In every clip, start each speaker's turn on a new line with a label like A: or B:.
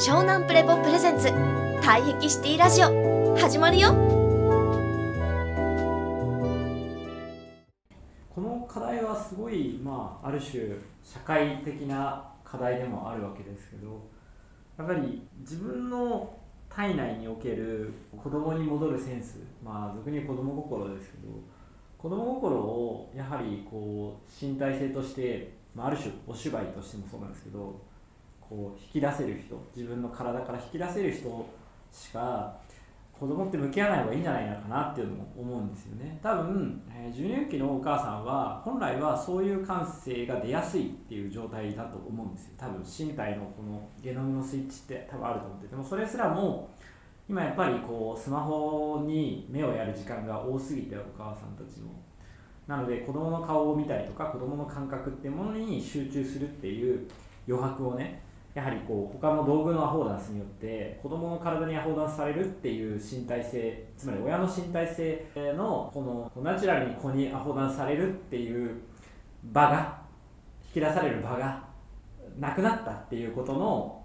A: 湘南プレポプレゼンツ。退癖シティラジオ。始まるよ。
B: この課題はすごい、まあ、ある種社会的な課題でもあるわけですけどやっぱり自分の体内における子供に戻るセンスまあ俗に言う子供心ですけど子供心をやはりこう身体性として、まあ、ある種お芝居としてもそうなんですけどこう引き出せる人自分の体から引き出せる人しか子供って向き合わない方がいいんじゃないのかなっていうのも思うんですよね。多分、えー授乳期のお母さんは本来はそういう感性が出やすいっていう状態だと思うんですよ。多分身体のこのゲノムのスイッチって多分あると思ってて。もそれすらも今やっぱりこうスマホに目をやる時間が多すぎてお母さんたちも。なので子供の顔を見たりとか子供の感覚ってものに集中するっていう余白をねやはりこう他の道具のアフォーダンスによって子供の体にアフォーダンスされるっていう身体性つまり親の身体性のこのナチュラルに子にアフォーダンスされるっていう場が引き出される場がなくなったっていうことの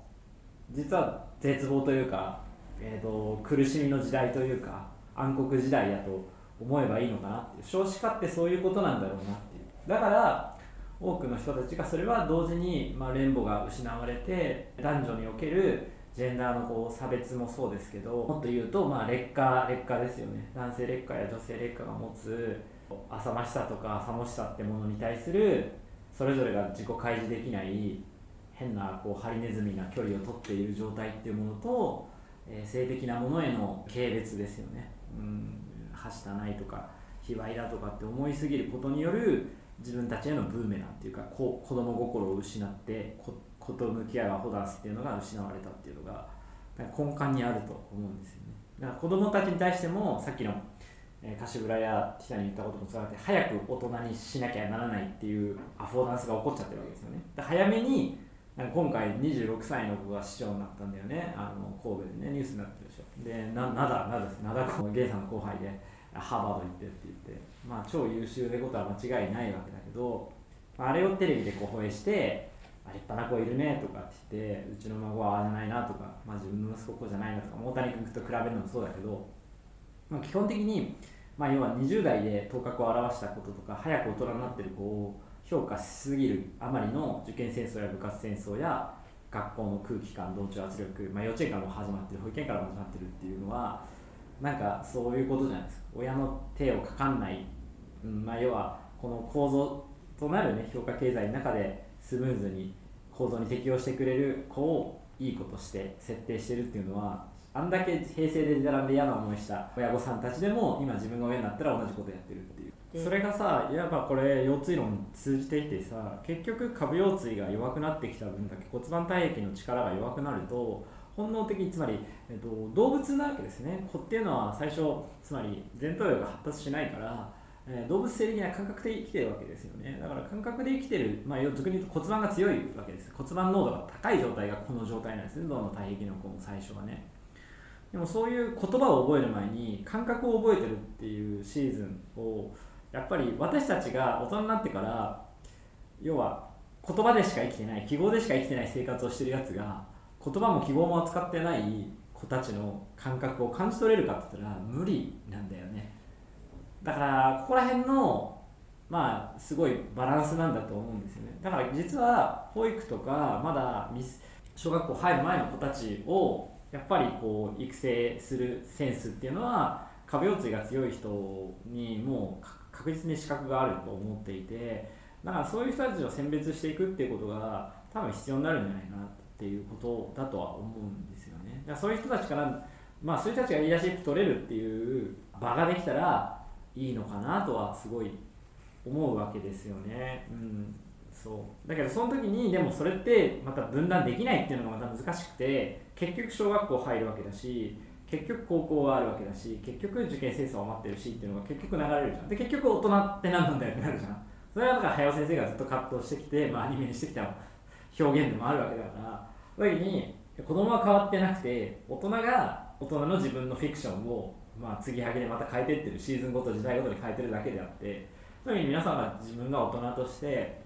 B: 実は絶望というか、えー、と苦しみの時代というか暗黒時代だと思えばいいのかなって少子化ってそういうことなんだろうなっていう。だから多くの人たちがそれは同時に、まあ、連母が失われて男女におけるジェンダーのこう差別もそうですけどもっと言うと、まあ、劣化劣化ですよね。男性劣化や女性劣化が持つ浅ましさとか浅もしさってものに対するそれぞれが自己開示できない変なこうハリネズミな距離を取っている状態っていうものと、えー性的なものへの軽蔑ですよね、うん、はしたないとか卑猥だとかって思いすぎることによる自分たちへのブーメランっていうかこ子供心を失って子と向き合うアホダンスっていうのが失われたっていうのが根幹にあると思うんですよね。だから子供たちに対してもさっきのえー柏倉やティタに言ったこともつながって早く大人にしなきゃならないっていうアフォーダンスが起こっちゃってるわけですよね。で早めになんか今回26歳の子が市長になったんだよね。あの神戸でねニュースになってるでしょ。でな灘灘です。灘子ゲイさんの後輩でハーバード行ってって言って。まあ超優秀でことは間違いないわけだけどまああれをテレビでこう放映してあ立派な子いるねとかって言ってうちの孫はああじゃないなとか、まあ、自分の息子じゃないなとか大谷君と比べるのもそうだけど、まあ、基本的に、まあ、要は20代で頭角を現したこととか早く大人になってる子を評価しすぎるあまりの受験戦争や部活戦争や学校の空気感同調圧力、まあ、幼稚園からも始まってる保育園からも始まってるっていうのはなんかそういうことじゃないですか。親の手をかかんない、うんまあ、要はこの構造となる、ね、評価経済の中でスムーズに構造に適応してくれる子をいい子として設定してるっていうのはあんだけ平成で並んで嫌な思いした親御さんたちでも今自分が親になったら同じことやってるっていう。
C: で
B: それがさやっぱこれ腰椎論に通じてきてさ結局下部腰椎が弱くなってきた分だけ骨盤体液の力が弱くなると本能的つまり、えっと、動物なわけですね。子っていうのは最初つまり前頭葉が発達しないから、えー動物性的な感覚で生きてるわけですよね。だから感覚で生きてる、まあ、俗に言うと骨盤が強いわけです。骨盤濃度が高い状態がこの状態なんですね。どの体液の子も最初はね。でもそういう言葉を覚える前に感覚を覚えてるっていうシーズンをやっぱり私たちが大人になってから要は言葉でしか生きてない記号でしか生きてない生活をしてるやつが言葉も記号も扱ってない子たちの感覚を感じ取れるかって言ったら無理なんだよね。だからここら辺のまあすごいバランスなんだと思うんですよね。だから実は保育とかまだ小学校入る前の子たちをやっぱりこう育成するセンスっていうのは壁腰椎が強い人にもう確実に資格があると思っていてだからそういう人たちを選別していくっていうことが多分必要になるんじゃないかなと。っていうことだとは思うんですよね。だからそういう人たちからまあそういう人たちがリーダーシップ取れるっていう場ができたらいいのかなとはすごい思うわけですよね。うんそう。だけどその時にでもそれってまた分断できないっていうのがまた難しくて結局小学校入るわけだし結局高校があるわけだし結局受験戦争は待ってるしっていうのが結局流れるじゃん。で結局大人って何なんだよってなるじゃん。それはだから早尾先生がずっと葛藤してきて、まあ、アニメにしてきた表現でもあるわけだからその時に子供は変わってなくて大人が大人の自分のフィクションをまあ、継ぎはぎでまた変えてってるシーズンごと時代ごとに変えてるだけであってそういうふうに皆さんが自分が大人として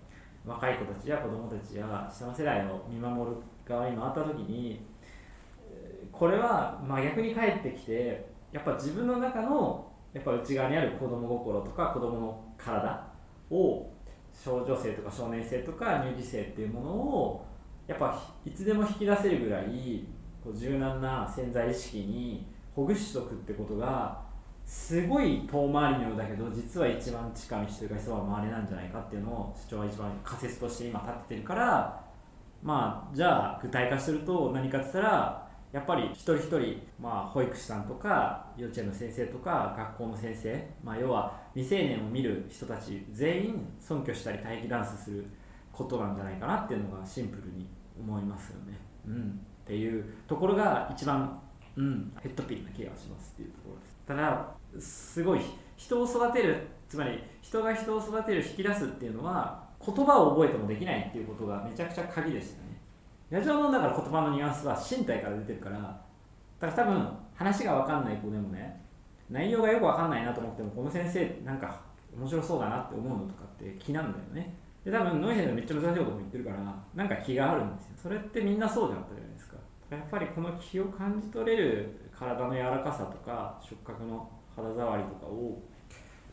B: 若い子たちや子供たちや下の世代を見守る側に回った時にこれは真逆に返ってきてやっぱ自分の中のやっぱ内側にある子供心とか子供の体を少女性とか少年性とか乳児性っていうものをやっぱいつでも引き出せるぐらいこう柔軟な潜在意識にほぐしとくってことがすごい遠回りのようだけど実は一番近道というか一番回れなんじゃないかっていうのを主張は一番仮説として今立ててるからまあじゃあ具体化すると何かって言ったらやっぱり一人一人、まあ、保育士さんとか幼稚園の先生とか学校の先生、まあ、要は未成年を見る人たち全員尊敬したり待機ダンスすることなんじゃないかなっていうのがシンプルに思いますよね。うん、っていうところが一番、うん、ヘッドピンな気がしますっていうところです。ただすごい人を育てるつまり人が人を育てる引き出すっていうのは言葉を覚えてもできないっていうことがめちゃくちゃ鍵でしたね。ラジオのだから言葉のニュアンスは身体から出てるからだから多分話が分かんない子でもね内容がよく分かんないなと思ってもこの先生なんか面白そうだなって思うのとかって気なんだよね。で多分ノイヘルめっちゃ難しいことも言ってるからなんか気があるんですよ。それってみんなそうじゃなかったじゃないですか。やっぱりこの気を感じ取れる体の柔らかさとか触覚の肌触りとかを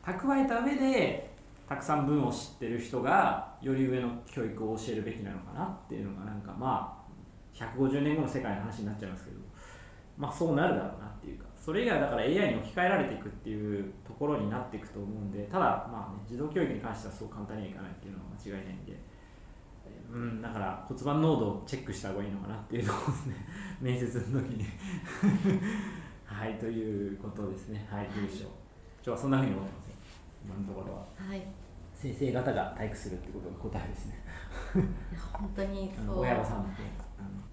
B: 蓄えた上でたくさん文を知ってる人がより上の教育を教えるべきなのかなっていうのがなんかまあ150年後の世界の話になっちゃいますけどまあそうなるだろうなっていうかそれ以外だから AI に置き換えられていくっていうところになっていくと思うんでただまあね児童教育に関してはそう簡単にはいかないっていうのは間違いないんでうんだから骨盤濃度をチェックした方がいいのかなっていうとこですね。面接の時に。はいということですね。はいどうでしょ今日はそんなふうに思ってます今のところは。
A: はい。い
B: 先生方が体育するってことが答えですね。
A: や本当に
B: あ
A: そう。
B: の親御さんも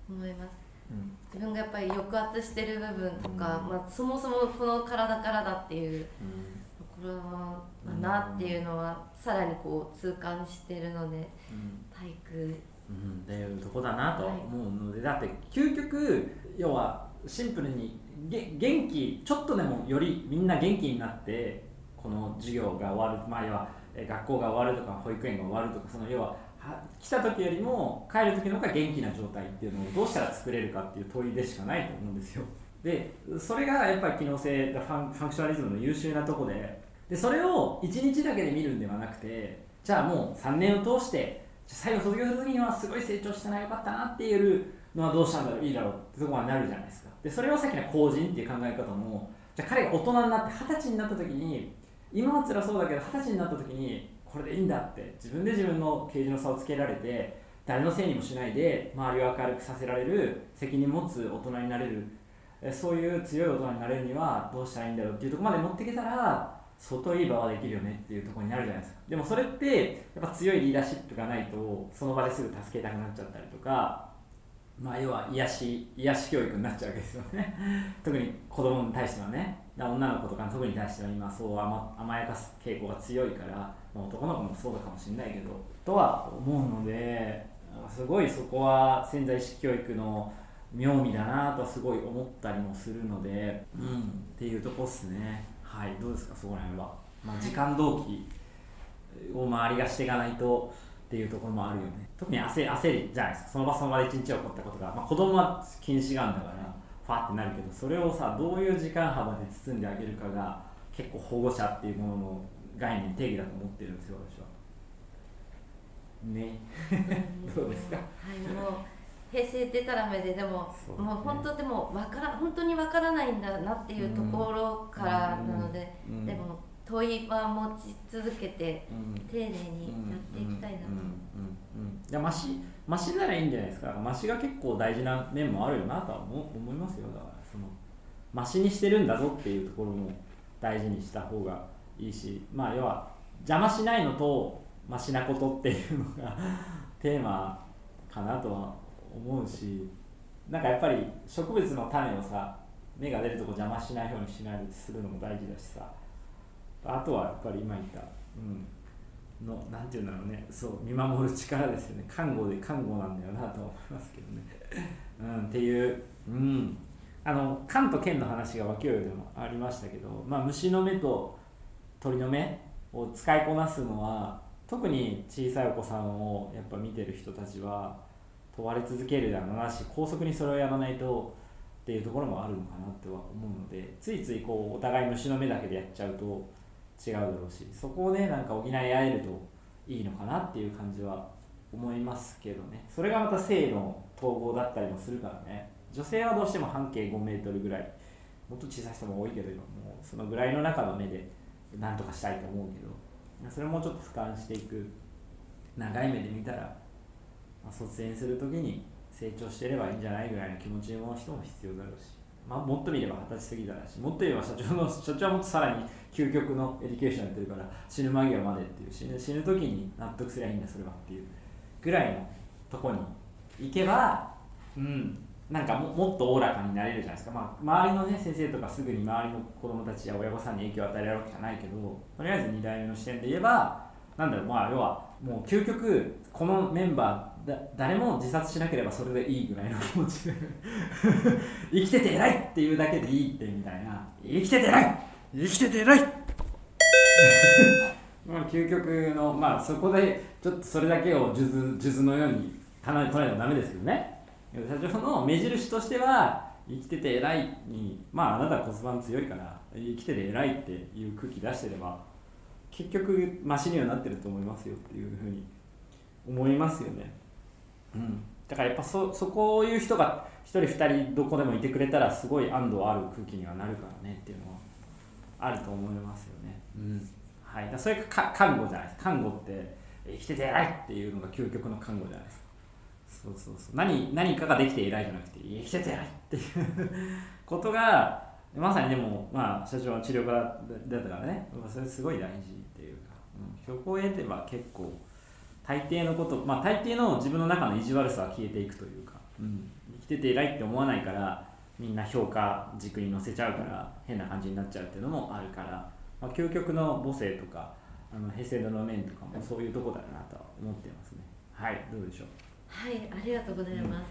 A: 思います。
B: うん。
A: 自分がやっぱり抑圧してる部分とか、
B: うん。
A: まあ、そもそもこの体からだっていう
B: うん。
A: ところだなっていうのはさらにこう痛感してるので
B: うん。
A: 体育
B: うん、っていうとこだなと思うので、だって究極要はシンプルにげ元気ちょっとでもよりみんな元気になってこの授業が終わるまあ要は学校が終わるとか保育園が終わるとかその要は来た時よりも帰る時の方が元気な状態っていうのをどうしたら作れるかっていう問いでしかないと思うんですよ。でそれがやっぱり機能性ファンファンクショナリズムの優秀なとこで。でそれを1日だけで見るんではなくてじゃあもう3年を通して最後卒業する時にはすごい成長したなよかったなっていうのはどうしたんだろういいだろうってところになるじゃないですか。でそれをさっきの後人っていう考え方もじゃあ彼が大人になって二十歳になった時に今は辛そうだけど二十歳になった時にこれでいいんだって自分で自分の啓示の差をつけられて誰のせいにもしないで周りを明るくさせられる責任持つ大人になれるそういう強い大人になれるにはどうしたらいいんだろうっていうとこまで持っていけたら相当いい場はできるよねっていうとこになるじゃないですか。でもそれってやっぱ強いリーダーシップがないとその場ですぐ助けたくなっちゃったりとかまあ要は癒し癒し教育になっちゃうわけですよね。特に子供に対してはね。だ女の子とか特に対しては今そう甘甘やかす傾向が強いから、まあ、男の子もそうだかもしれないけどとは思うのですごいそこは潜在意識教育の妙味だなとすごい思ったりもするので、うん、っていうとこっすね。はいどうですかそこら辺は、まあ、時間同期を周りがしていかないとっていうところもあるよね。特に焦焦りじゃないですか。その場その場で一日起こったことが、まあ、子供は禁止があるんだからファーってなるけどそれをさどういう時間幅で包んであげるかが結構保護者っていうものの概念定義だと思ってるんですよ私は。ね。どうですか？
A: はいもう平成でたらめででも、
B: ね。
A: もう本当でもわから本当にわからないんだなっていうところからなので、
B: うん。
A: でも問いは持ち続けて
B: うん。
A: 丁寧にやっていきたいなと、
B: うんうんうんうんいやマシマシならいいんじゃないですか。マシが結構大事な面もあるよなとは思思いますよ。だからそのマシにしてるんだぞっていうところも大事にした方がいいしまあ要は邪魔しないのとマシなことっていうのが テーマかなとは思うしなんかやっぱり植物の種をさ芽が出るとこ邪魔しないようにしないするのも大事だしさあとはやっぱり今言った、うん、のなんていうんだろうね。そう見守る力ですよね。看護で看護なんだよなと思いますけどね、うん、っていう、うん、あの缶と剣の話が脇よでもありましたけど、まあ、虫の目と鳥の目を使いこなすのは特に小さいお子さんをやっぱ見てる人たちは問われ続けるだろうなし高速にそれをやらないとっていうところもあるのかなっては思うのでついついこうお互い虫の目だけでやっちゃうと違うだろうしそこをねなんか補い合えるといいのかなっていう感じは思いますけどね。それがまた性の統合だったりもするからね。女性はどうしても半径5メートルぐらいもっと小さい人も多いけど今もうそのぐらいの中の目で何とかしたいと思うけどそれもちょっと俯瞰していく長い目で見たら、まあ、卒園する時に成長してればいいんじゃないぐらいの気持ちの人も必要だろうし、まあ、もっと見れば二十歳過ぎたらしもっと言えば社長の社長はもっとさらに究極のエデュケーションやってるから死ぬ間際までっていう死ぬ死ぬ時に納得すりゃいいんだそれはっていうぐらいのとこに行けばうんなんかももっとおおらかになれるじゃないですか、まあ、周りの、ね、先生とかすぐに周りの子供たちや親御さんに影響を与えられるわけじゃないけどとりあえず2代目の視点で言えばなんだろうまあ要はもう究極このメンバーだ誰も自殺しなければそれでいいぐらいの気持ちで。生きてて偉いっていうだけでいいってみたいな。生きてて偉い。生きてて偉い。まあ究極のまあそこでちょっとそれだけを数珠のように唱え唱えてもダメですけどね。社長の目印としては生きてて偉いにまああなたは骨盤強いから生きてて偉いっていう空気出してれば結局マシにはなってると思いますよっていうふうに思いますよねうん。だからやっぱそそこういう人が1人2人どこでもいてくれたらすごい安堵ある空気にはなるからねっていうのはあると思いますよね。うん。はい。だそれがか看護じゃないです。か看護って生きてて偉いっていうのが究極の看護じゃないですか。そうそうそう。何何かができて偉いじゃなくて生きてて偉いっていうことがまさにでも、まあ、社長は治療家だったからね。それすごい大事っていうか、うん、そこを得てば結構大抵のことまあ大抵の自分の中の意地悪さは消えていくというか、うん、生きてて偉いって思わないからみんな評価軸に乗せちゃうから変な感じになっちゃうっていうのもあるから、まあ、究極の母性とかあの平成の路面とかもそういうとこだなとは思ってますね。はいどうでしょう？
C: はいありがとうございます、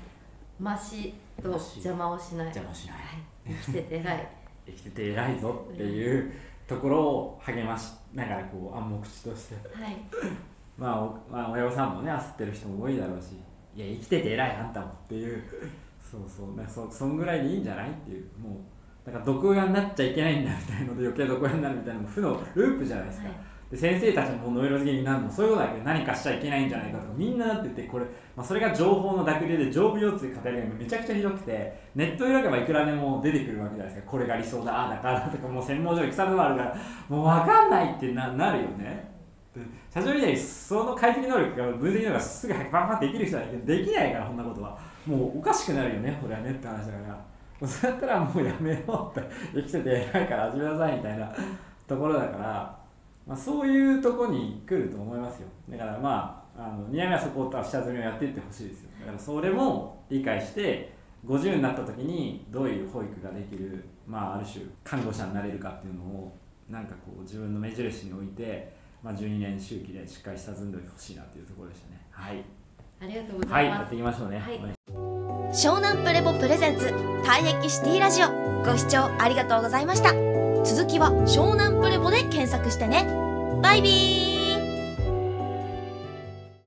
C: ましと邪魔をしない。
B: 邪魔をしない、
C: はい、生きてて偉い。
B: 生きてて偉いぞっていうところを励ましながらこう暗黙知として。
C: はい
B: まあ、まあ親御さんもね焦ってる人も多いだろうしいや生きてて偉いあんたもっていう。そうそう。ねそそんぐらいでいいんじゃないっていう。もうだから毒親になっちゃいけないんだみたいので余計毒親になるみたいなのも負のループじゃないですか、
C: はい。
B: で先生たちもノイローゼ気になるのそういうことだけど何かしちゃいけないんじゃないかとかみんななっててこれ、まあ、それが情報の濁流で上部腰痛語りがめちゃくちゃひどくてネット開けばいくらでも出てくるわけじゃないですか。これが理想だああだからとかもう専門書に腐るのあるからもう分かんないってななるよね。で社長みたいにその解析能力が分析能力がすぐバンバンってできる人はできないからそんなことは。もうおかしくなるよねこれはねって話だから。そうやったらもうやめようって。生きてて偉いから始めなさいみたいなところだからまあ、そういうとこに来ると思いますよ。だからまああの宮目はそこを下積みをやっていってほしいですよ。だからそれも理解して50になった時にどういう保育ができる、まあ、ある種看護者になれるかっていうのをなんかこう自分の目印に置いて、まあ、12年周期でしっかり下積んでほしいなというところでしたね。はい、
C: ありがとうご
B: はい、
C: ざいます、
B: やっていきましょうね、
C: はい。
B: お願いし
A: 湘南プレボプレゼンツ退役シティラジオ。ご視聴ありがとうございました。続きは湘南プレボで検索してね。バイビー